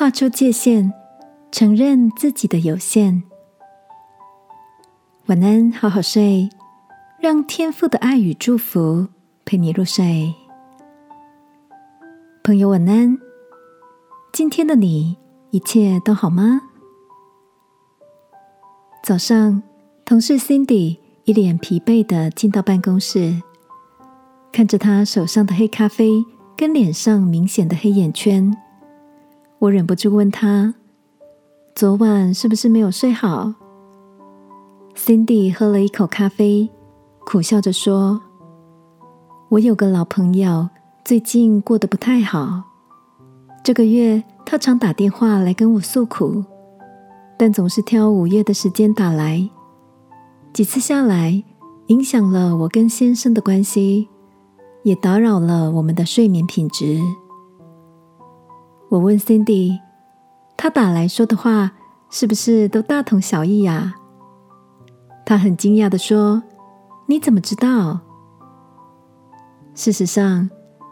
画出界限，承认自己的有限。晚安，好好睡，让天父的爱与祝福陪你入睡。朋友，晚安。今天的你一切都好吗？早上，同事 Cindy 一脸疲惫的进到办公室，看着他手上的黑咖啡跟脸上明显的黑眼圈。我忍不住问他：“昨晚是不是没有睡好？”Cindy 喝了一口咖啡，苦笑着说：“我有个老朋友，最近过得不太好。这个月他常打电话来跟我诉苦，但总是挑午夜的时间打来，几次下来，影响了我跟先生的关系，也打扰了我们的睡眠品质。”我问 Cindy，他打来说的话是不是都大同小异呀？他很惊讶的说：“你怎么知道？”事实上，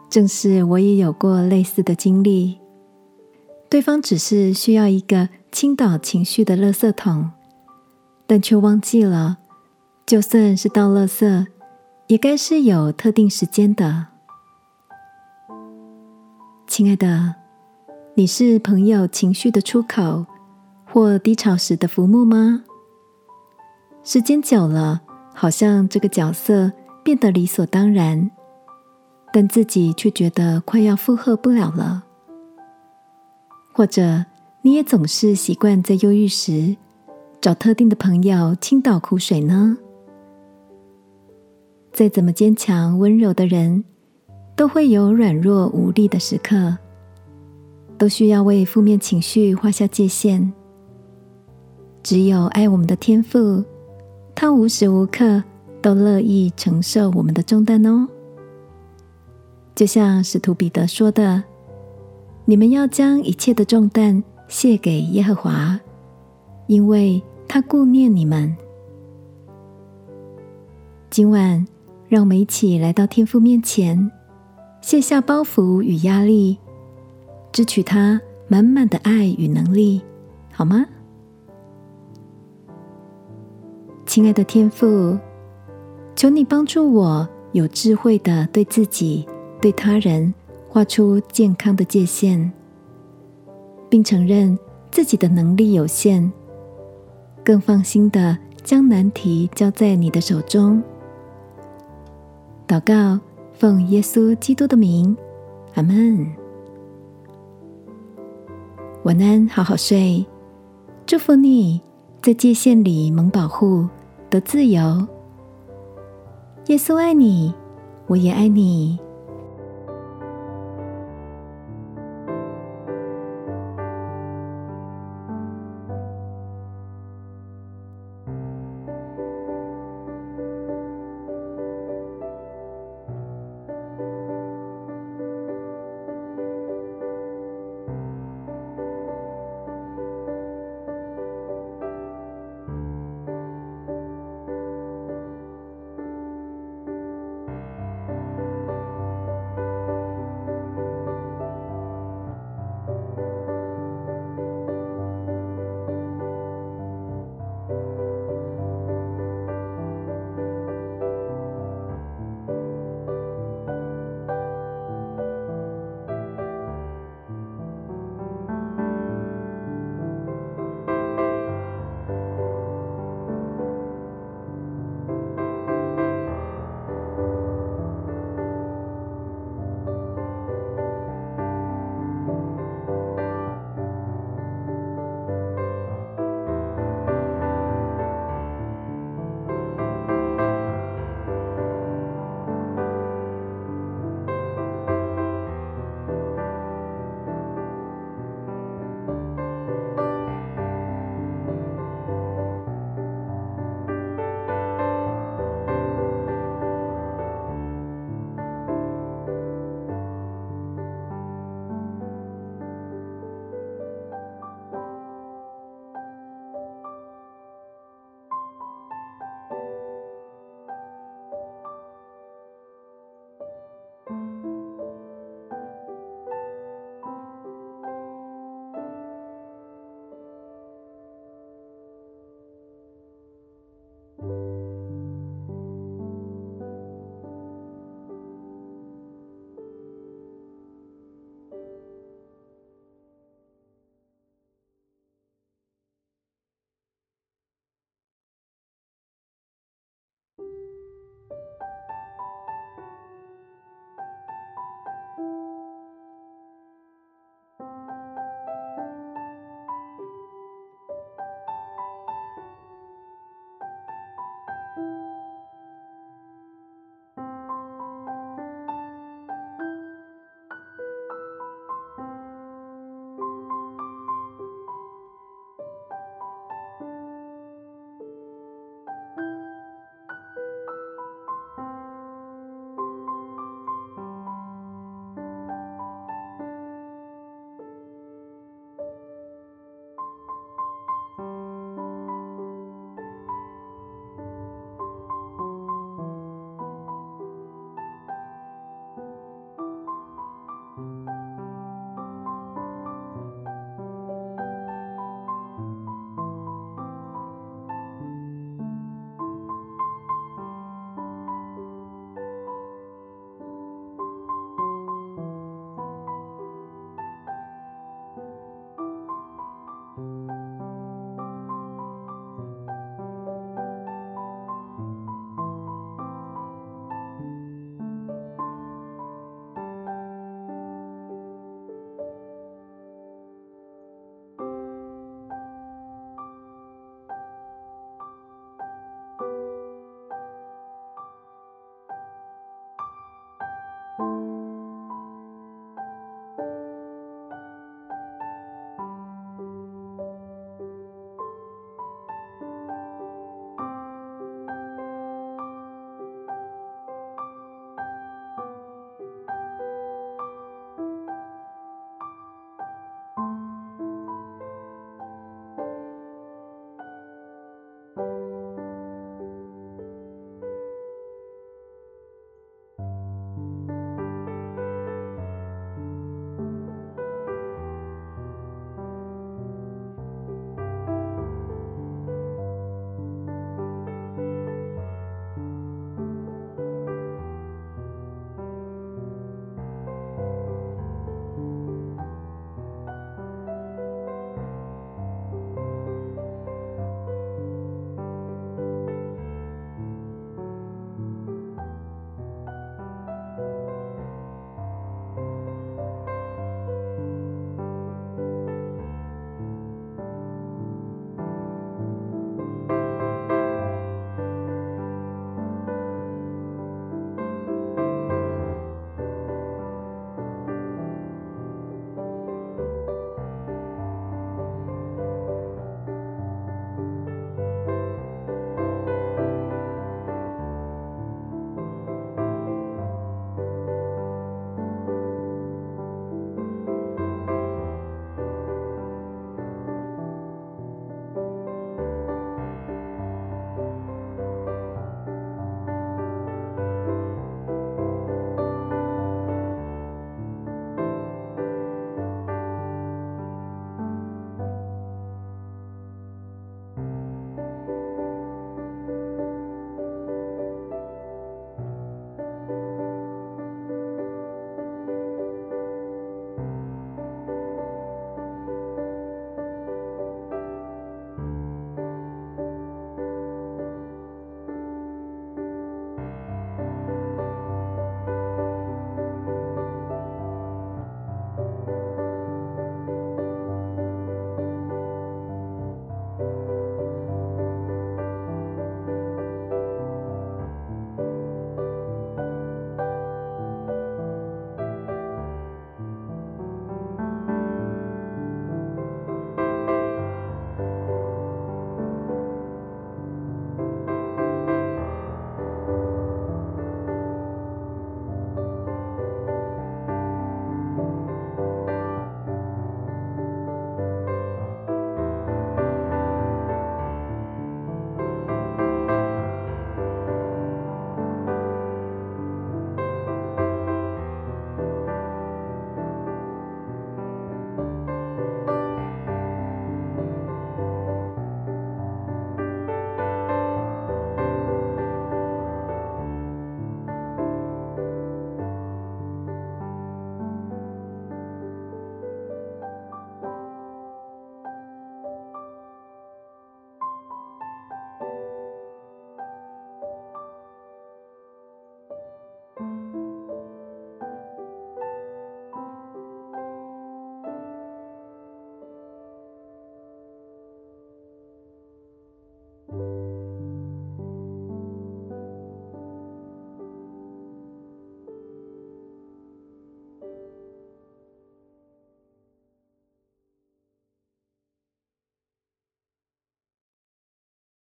正是我也有过类似的经历。对方只是需要一个倾倒情绪的垃圾桶，但却忘记了，就算是倒垃圾，也该是有特定时间的。亲爱的。你是朋友情绪的出口，或低潮时的浮木吗？时间久了，好像这个角色变得理所当然，但自己却觉得快要负荷不了了。或者，你也总是习惯在忧郁时找特定的朋友倾倒苦水呢？再怎么坚强温柔的人，都会有软弱无力的时刻。都需要为负面情绪画下界限。只有爱我们的天赋，他无时无刻都乐意承受我们的重担哦。就像使徒彼得说的：“你们要将一切的重担卸给耶和华，因为他顾念你们。”今晚，让我们一起来到天父面前，卸下包袱与压力。支取他满满的爱与能力，好吗？亲爱的天父，求你帮助我有智慧的对自己、对他人画出健康的界限，并承认自己的能力有限，更放心的将难题交在你的手中。祷告，奉耶稣基督的名，阿门。晚安，好好睡。祝福你在界限里蒙保护，得自由。耶稣爱你，我也爱你。